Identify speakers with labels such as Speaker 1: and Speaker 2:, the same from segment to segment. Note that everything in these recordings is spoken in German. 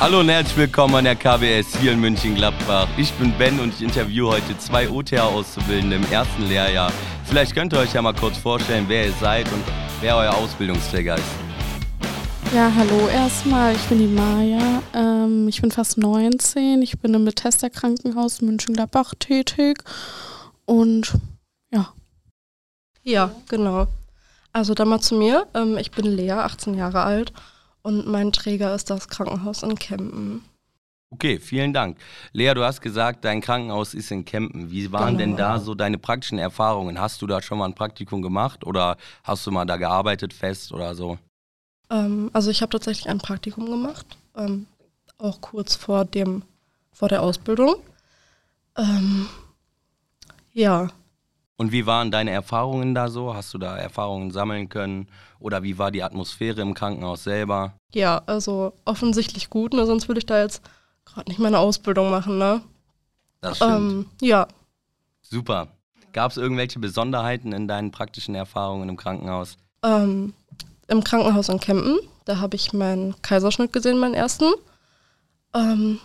Speaker 1: Hallo und herzlich willkommen an der KBS hier in München-Gladbach. Ich bin Ben und ich interviewe heute zwei OTA-Auszubildende im ersten Lehrjahr. Vielleicht könnt ihr euch ja mal kurz vorstellen, wer ihr seid und wer euer Ausbildungsträger ist.
Speaker 2: Ja, hallo erstmal, ich bin die Maja. Ähm, ich bin fast 19. Ich bin im Bethesda Krankenhaus München-Gladbach tätig. Und ja.
Speaker 3: Ja, genau. Also dann mal zu mir. Ähm, ich bin Lea, 18 Jahre alt und mein Träger ist das Krankenhaus in Kempen.
Speaker 1: Okay, vielen Dank. Lea, du hast gesagt, dein Krankenhaus ist in Kempen. Wie waren genau. denn da so deine praktischen Erfahrungen? Hast du da schon mal ein Praktikum gemacht oder hast du mal da gearbeitet fest oder so?
Speaker 3: Ähm, also ich habe tatsächlich ein Praktikum gemacht, ähm, auch kurz vor dem vor der Ausbildung. Ähm, ja,
Speaker 1: und wie waren deine Erfahrungen da so? Hast du da Erfahrungen sammeln können? Oder wie war die Atmosphäre im Krankenhaus selber?
Speaker 3: Ja, also offensichtlich gut, ne? sonst würde ich da jetzt gerade nicht meine Ausbildung machen, ne?
Speaker 1: Das stimmt. Ähm,
Speaker 3: ja.
Speaker 1: Super. Gab es irgendwelche Besonderheiten in deinen praktischen Erfahrungen im Krankenhaus?
Speaker 3: Ähm, Im Krankenhaus in Kempen, da habe ich meinen Kaiserschnitt gesehen, meinen ersten. Ähm,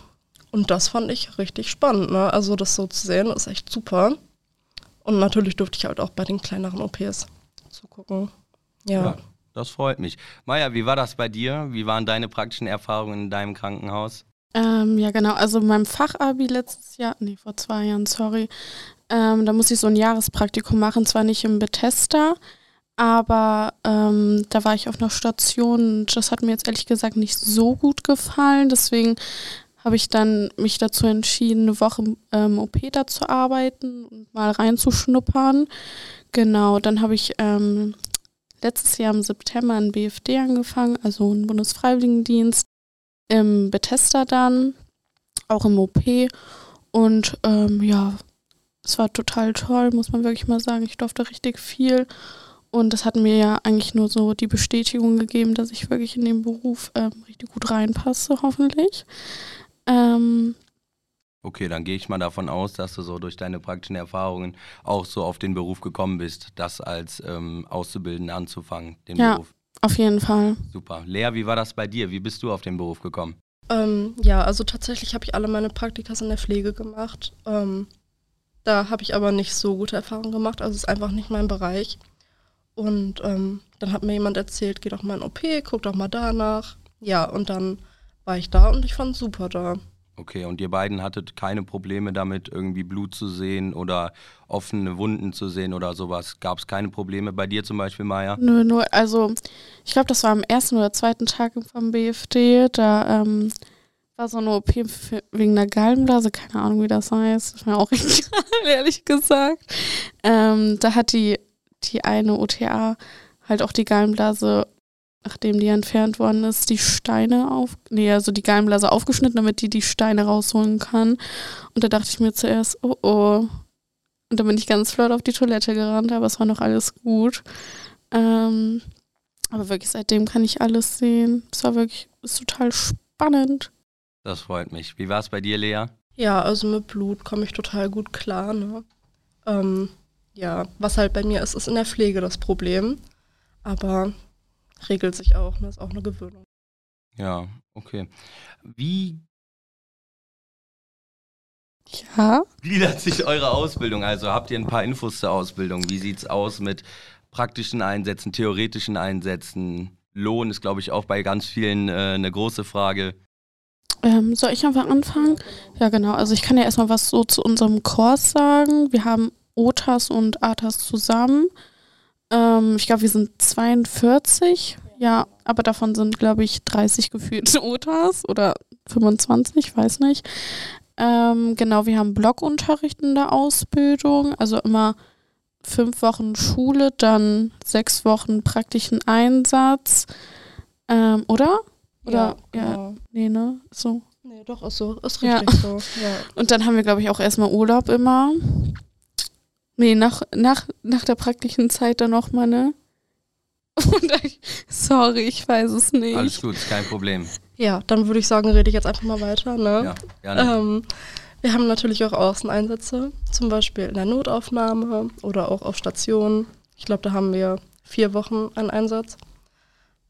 Speaker 3: und das fand ich richtig spannend, ne? Also das so zu sehen, ist echt super. Und natürlich durfte ich halt auch bei den kleineren OPs zugucken. Ja. ja.
Speaker 1: Das freut mich. Maja, wie war das bei dir? Wie waren deine praktischen Erfahrungen in deinem Krankenhaus?
Speaker 2: Ähm, ja, genau. Also mein Fachabi letztes Jahr, nee, vor zwei Jahren, sorry. Ähm, da musste ich so ein Jahrespraktikum machen, zwar nicht im Bethesda, aber ähm, da war ich auf einer Station und das hat mir jetzt ehrlich gesagt nicht so gut gefallen. Deswegen habe ich dann mich dazu entschieden, eine Woche ähm, OP da zu arbeiten und mal reinzuschnuppern. Genau, dann habe ich ähm, letztes Jahr im September ein BFD angefangen, also einen Bundesfreiwilligendienst im Bethesda dann, auch im OP. Und ähm, ja, es war total toll, muss man wirklich mal sagen. Ich durfte richtig viel. Und das hat mir ja eigentlich nur so die Bestätigung gegeben, dass ich wirklich in den Beruf ähm, richtig gut reinpasse, hoffentlich. Ähm,
Speaker 1: okay, dann gehe ich mal davon aus, dass du so durch deine praktischen Erfahrungen auch so auf den Beruf gekommen bist, das als ähm, Auszubildende anzufangen, den
Speaker 2: ja,
Speaker 1: Beruf.
Speaker 2: Auf jeden Fall.
Speaker 1: Super. Lea, wie war das bei dir? Wie bist du auf den Beruf gekommen?
Speaker 3: Ähm, ja, also tatsächlich habe ich alle meine Praktikas in der Pflege gemacht. Ähm, da habe ich aber nicht so gute Erfahrungen gemacht, also es ist einfach nicht mein Bereich. Und ähm, dann hat mir jemand erzählt, geh doch mal in OP, guck doch mal danach. Ja, und dann war ich da und ich fand es super da.
Speaker 1: Okay, und ihr beiden hattet keine Probleme damit, irgendwie Blut zu sehen oder offene Wunden zu sehen oder sowas? Gab es keine Probleme bei dir zum Beispiel, Maya?
Speaker 2: Nö, nur, also ich glaube, das war am ersten oder zweiten Tag vom BFD. Da ähm, war so eine OP wegen der Gallenblase, keine Ahnung, wie das heißt. Das ist mir auch egal, ehrlich gesagt. Ähm, da hat die, die eine OTA halt auch die Gallenblase nachdem die entfernt worden ist, die Steine auf, nee, also die Gallenblase aufgeschnitten, damit die die Steine rausholen kann. Und da dachte ich mir zuerst, oh oh. Und dann bin ich ganz flott auf die Toilette gerannt, aber es war noch alles gut. Ähm, aber wirklich seitdem kann ich alles sehen. Es war wirklich, ist total spannend.
Speaker 1: Das freut mich. Wie war es bei dir, Lea?
Speaker 3: Ja, also mit Blut komme ich total gut klar. Ne? Ähm, ja, was halt bei mir ist, ist in der Pflege das Problem. Aber regelt sich auch. Das ne? ist auch eine Gewöhnung.
Speaker 1: Ja, okay. Wie
Speaker 2: ja.
Speaker 1: gliedert sich eure Ausbildung? Also habt ihr ein paar Infos zur Ausbildung? Wie sieht es aus mit praktischen Einsätzen, theoretischen Einsätzen? Lohn ist, glaube ich, auch bei ganz vielen äh, eine große Frage.
Speaker 2: Ähm, soll ich einfach anfangen? Ja, genau. Also ich kann ja erstmal was so zu unserem Kurs sagen. Wir haben OTAS und ATAS zusammen. Ähm, ich glaube, wir sind 42. Ja, aber davon sind, glaube ich, 30 gefühlte OTAs oder 25, weiß nicht. Ähm, genau, wir haben Blockunterricht in der Ausbildung, also immer fünf Wochen Schule, dann sechs Wochen praktischen Einsatz. Ähm, oder? Oder? Ja, ja, genau. nee, ne? So.
Speaker 3: Nee, doch, ist so. Ist richtig ja. so. Ja.
Speaker 2: Und dann haben wir, glaube ich, auch erstmal Urlaub immer. Nee, nach, nach, nach der praktischen Zeit dann nochmal, ne? Ich, sorry, ich weiß es nicht.
Speaker 1: Alles gut, kein Problem.
Speaker 3: Ja, dann würde ich sagen, rede ich jetzt einfach mal weiter, ne? Ja, gerne. Ähm, wir haben natürlich auch Außeneinsätze, zum Beispiel in der Notaufnahme oder auch auf Stationen. Ich glaube, da haben wir vier Wochen einen Einsatz.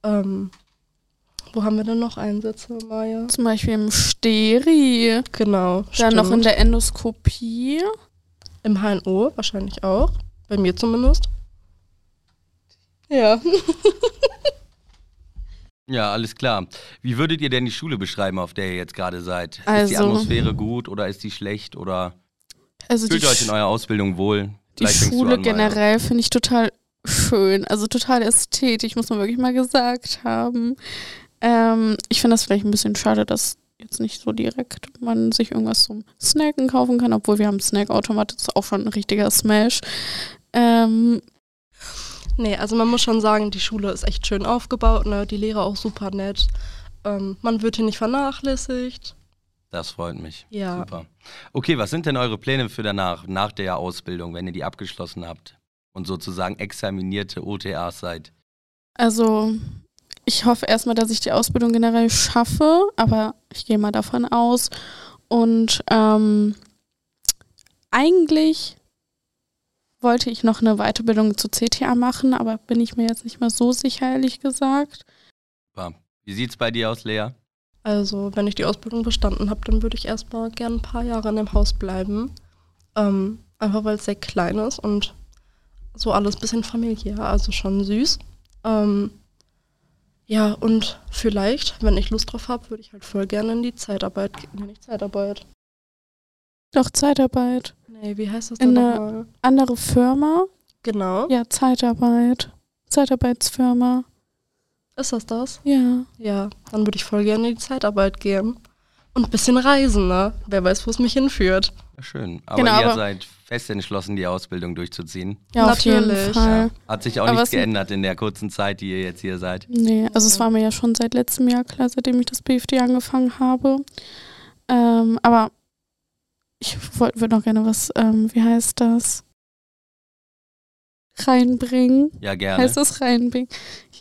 Speaker 3: Ähm, Wo haben wir denn noch Einsätze, Maya?
Speaker 2: Zum Beispiel im Steri.
Speaker 3: Genau.
Speaker 2: Dann noch in
Speaker 3: stimmt.
Speaker 2: der Endoskopie.
Speaker 3: Im HNO wahrscheinlich auch. Bei mir zumindest. Ja.
Speaker 1: Ja, alles klar. Wie würdet ihr denn die Schule beschreiben, auf der ihr jetzt gerade seid? ist die
Speaker 2: Also-
Speaker 1: Atmosphäre gut oder ist die schlecht oder
Speaker 2: Also
Speaker 1: fühlt ihr euch in eurer Ausbildung wohl?
Speaker 2: die
Speaker 1: Vielleicht
Speaker 2: Schule
Speaker 1: an,
Speaker 2: generell finde ich total schön. Also total ästhetisch, muss man wirklich mal gesagt haben. Ähm, ich finde das vielleicht ein bisschen schade, dass jetzt nicht so direkt man sich irgendwas zum Snacken kaufen kann, obwohl wir haben Snackautomat, das ist auch schon ein richtiger Smash. Ähm,
Speaker 3: Nee, also man muss schon sagen, die Schule ist echt schön aufgebaut, ne? Die Lehrer auch super nett. Ähm, man wird hier nicht vernachlässigt.
Speaker 1: Das freut mich.
Speaker 3: Ja.
Speaker 1: Super. Okay, was sind denn eure Pläne für danach, nach der Ausbildung, wenn ihr die abgeschlossen habt und sozusagen examinierte OTAs seid?
Speaker 2: Also, ich hoffe erstmal, dass ich die Ausbildung generell schaffe, aber ich gehe mal davon aus. Und ähm, eigentlich wollte ich noch eine Weiterbildung zu CTA machen, aber bin ich mir jetzt nicht mehr so sicher, ehrlich gesagt.
Speaker 1: Super. Wie sieht's bei dir aus, Lea?
Speaker 3: Also, wenn ich die Ausbildung bestanden habe, dann würde ich erstmal gern ein paar Jahre in dem Haus bleiben. Ähm, einfach weil es sehr klein ist und so alles bisschen familiär, also schon süß. Ähm, ja, und vielleicht, wenn ich Lust drauf habe, würde ich halt voll gerne in die Zeitarbeit gehen. Nee, nicht Zeitarbeit.
Speaker 2: Doch, Zeitarbeit.
Speaker 3: Nee, wie heißt das
Speaker 2: In
Speaker 3: denn
Speaker 2: der-
Speaker 3: nochmal?
Speaker 2: Andere Firma?
Speaker 3: Genau.
Speaker 2: Ja, Zeitarbeit. Zeitarbeitsfirma.
Speaker 3: Ist das das?
Speaker 2: Ja.
Speaker 3: Ja, dann würde ich voll gerne in die Zeitarbeit gehen. Und ein bisschen reisen, ne? Wer weiß, wo es mich hinführt.
Speaker 1: Ja, schön. Aber
Speaker 2: Genau,
Speaker 1: ihr
Speaker 2: aber-
Speaker 1: seid fest entschlossen, die Ausbildung durchzuziehen.
Speaker 2: Ja, auf jeden
Speaker 3: Natürlich.
Speaker 2: Fall.
Speaker 1: Hat sich auch
Speaker 2: Aber
Speaker 1: nichts geändert in der kurzen Zeit, die ihr jetzt hier seid.
Speaker 2: Nee, also es war mir ja schon seit letztem Jahr klar, seitdem ich das BFD angefangen habe. Ähm, aber ich würde noch gerne was, ähm, wie heißt das? Reinbringen.
Speaker 1: Ja, gerne.
Speaker 2: Heißt das reinbringen?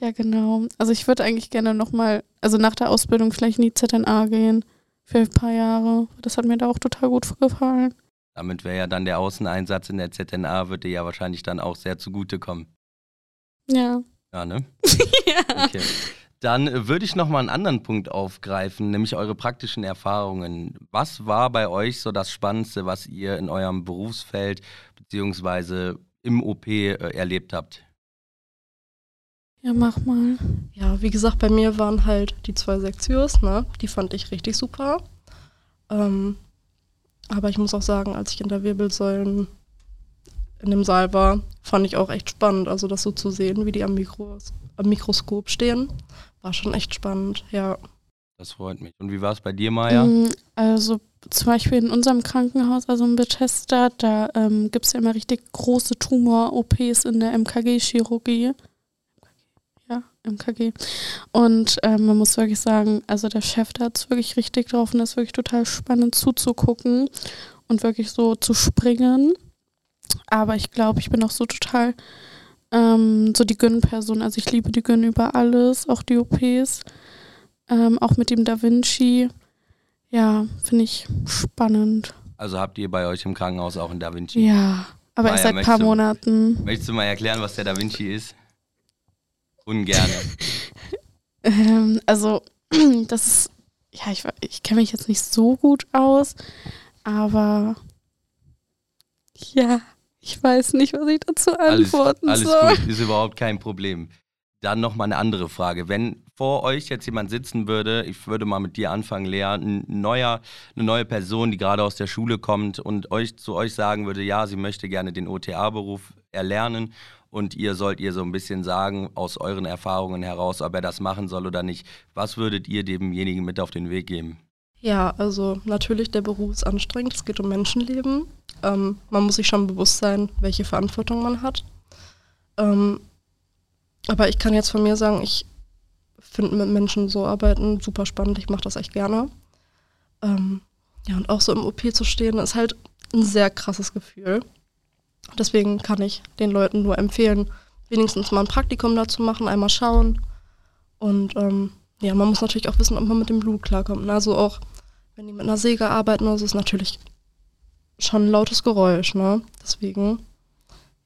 Speaker 2: Ja, genau. Also ich würde eigentlich gerne nochmal, also nach der Ausbildung vielleicht in die ZNA gehen. Für ein paar Jahre. Das hat mir da auch total gut gefallen.
Speaker 1: Damit wäre ja dann der Außeneinsatz in der ZNA, würde dir ja wahrscheinlich dann auch sehr zugutekommen.
Speaker 2: Ja.
Speaker 1: Ja, ne?
Speaker 2: ja.
Speaker 1: Okay. Dann äh, würde ich nochmal einen anderen Punkt aufgreifen, nämlich eure praktischen Erfahrungen. Was war bei euch so das Spannendste, was ihr in eurem Berufsfeld beziehungsweise im OP äh, erlebt habt?
Speaker 2: Ja, mach mal.
Speaker 3: Ja, wie gesagt, bei mir waren halt die zwei Sektios, ne? Die fand ich richtig super. Ähm, aber ich muss auch sagen, als ich in der Wirbelsäulen in dem Saal war, fand ich auch echt spannend. Also das so zu sehen, wie die am, Mikros am Mikroskop stehen, war schon echt spannend, ja.
Speaker 1: Das freut mich. Und wie war es bei dir, Maja?
Speaker 2: Mm, Also zum Beispiel in unserem Krankenhaus, also in Bethesda, da ähm, gibt es ja immer richtig große Tumor-OPs in der MKG-Chirurgie. Ja, MKG. Und ähm, man muss wirklich sagen, also der Chef, der hat es wirklich richtig drauf und das ist wirklich total spannend zuzugucken und wirklich so zu springen. Aber ich glaube, ich bin auch so total ähm, so die Gyn-Person. Also ich liebe die Gyn über alles, auch die OPs. Ähm, auch mit dem Da Vinci. Ja, finde ich spannend.
Speaker 1: Also habt ihr bei euch im Krankenhaus auch einen Da Vinci?
Speaker 2: Ja, aber
Speaker 1: Maja,
Speaker 2: erst seit ein
Speaker 1: möchtest
Speaker 2: paar
Speaker 1: du-
Speaker 2: Monaten.
Speaker 1: Möchtest du mal erklären, was der Da Vinci ist? Ungerne.
Speaker 2: Ähm, also, das ist, ja, ich, ich kenne mich jetzt nicht so gut aus, aber ja, ich weiß nicht, was ich dazu
Speaker 1: Alles,
Speaker 2: antworten
Speaker 1: alles
Speaker 2: soll.
Speaker 1: gut, ist überhaupt kein Problem. Dann noch mal eine andere Frage. Wenn vor euch jetzt jemand sitzen würde, ich würde mal mit dir anfangen, Lea, ein neuer, eine neue Person, die gerade aus der Schule kommt und euch zu euch sagen würde, ja, sie möchte gerne den OTA-Beruf erlernen und ihr sollt ihr so ein bisschen sagen, aus euren Erfahrungen heraus, ob er das machen soll oder nicht. Was würdet ihr demjenigen mit auf den Weg geben?
Speaker 3: Ja, also natürlich, der Beruf ist anstrengend, es geht um Menschenleben. Ähm, man muss sich schon bewusst sein, welche Verantwortung man hat. Ähm, aber ich kann jetzt von mir sagen, ich finde mit Menschen so arbeiten super spannend, ich mache das echt gerne. Ähm, ja, und auch so im OP zu stehen, ist halt ein sehr krasses Gefühl. Deswegen kann ich den Leuten nur empfehlen, wenigstens mal ein Praktikum dazu machen, einmal schauen. Und ähm, ja, man muss natürlich auch wissen, ob man mit dem Blut klarkommt. Also auch, wenn die mit einer Säge arbeiten, also ist natürlich schon ein lautes Geräusch, ne? Deswegen,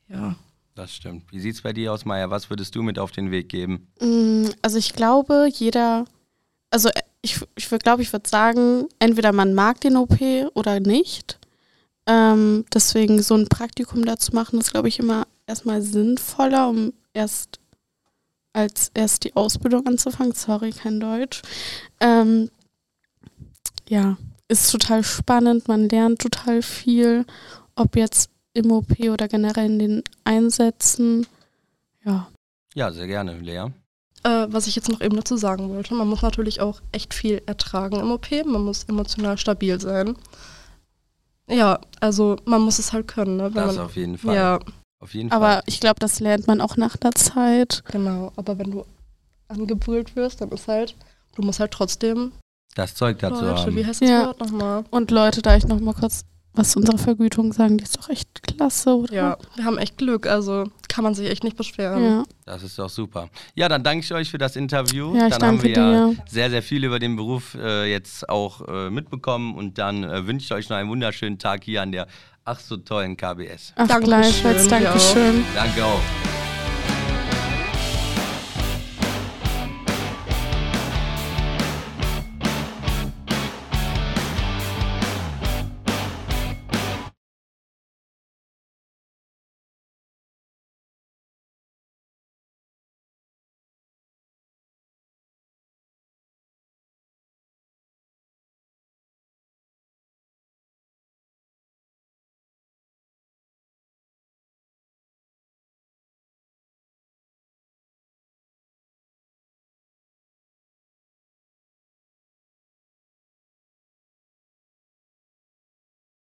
Speaker 3: ja.
Speaker 1: Das stimmt. Wie sieht's bei dir aus, Maya? Was würdest du mit auf den Weg geben?
Speaker 2: Mm, Also ich glaube, jeder also ich, ich glaube, ich würde sagen, entweder man mag den OP oder nicht. Ähm, deswegen so ein Praktikum da zu machen, ist, glaube ich, immer erstmal sinnvoller, um erst als erst die Ausbildung anzufangen. Sorry, kein Deutsch. Ähm, ja, ist total spannend, man lernt total viel, ob jetzt im OP oder generell in den Einsätzen. Ja.
Speaker 1: Ja, sehr gerne, Lea.
Speaker 3: Äh, was ich jetzt noch eben dazu sagen wollte, man muss natürlich auch echt viel ertragen im OP, man muss emotional stabil sein. Ja, also man muss es halt können. Ne?
Speaker 1: das
Speaker 3: man,
Speaker 1: auf jeden Fall.
Speaker 3: Ja.
Speaker 1: Auf jeden
Speaker 2: aber
Speaker 1: Fall.
Speaker 2: ich glaube, das lernt man auch nach der Zeit.
Speaker 3: Genau, aber wenn du angebrüllt wirst, dann ist halt, du musst halt trotzdem
Speaker 1: das Zeug dazu
Speaker 3: Leute,
Speaker 1: haben.
Speaker 3: wie heißt das
Speaker 2: Ja.
Speaker 3: Wort nochmal?
Speaker 2: Und Leute, da ich noch mal kurz was zu unserer Vergütung sagen, die ist doch echt klasse, oder?
Speaker 3: Ja, wir haben echt Glück, also kann man sich echt nicht beschweren.
Speaker 2: Ja,
Speaker 1: Das ist doch super. Ja, dann danke ich euch für das Interview.
Speaker 2: ja ich
Speaker 1: dann haben
Speaker 2: danke
Speaker 1: wir ja
Speaker 2: dir.
Speaker 1: sehr, sehr viel über den Beruf äh, jetzt auch äh, mitbekommen und dann äh, wünsche ich euch noch einen wunderschönen Tag hier an der ach so tollen KBS.
Speaker 2: Ach,
Speaker 3: Dankeschön,
Speaker 2: gleichfalls. Dankeschön.
Speaker 1: Danke auch.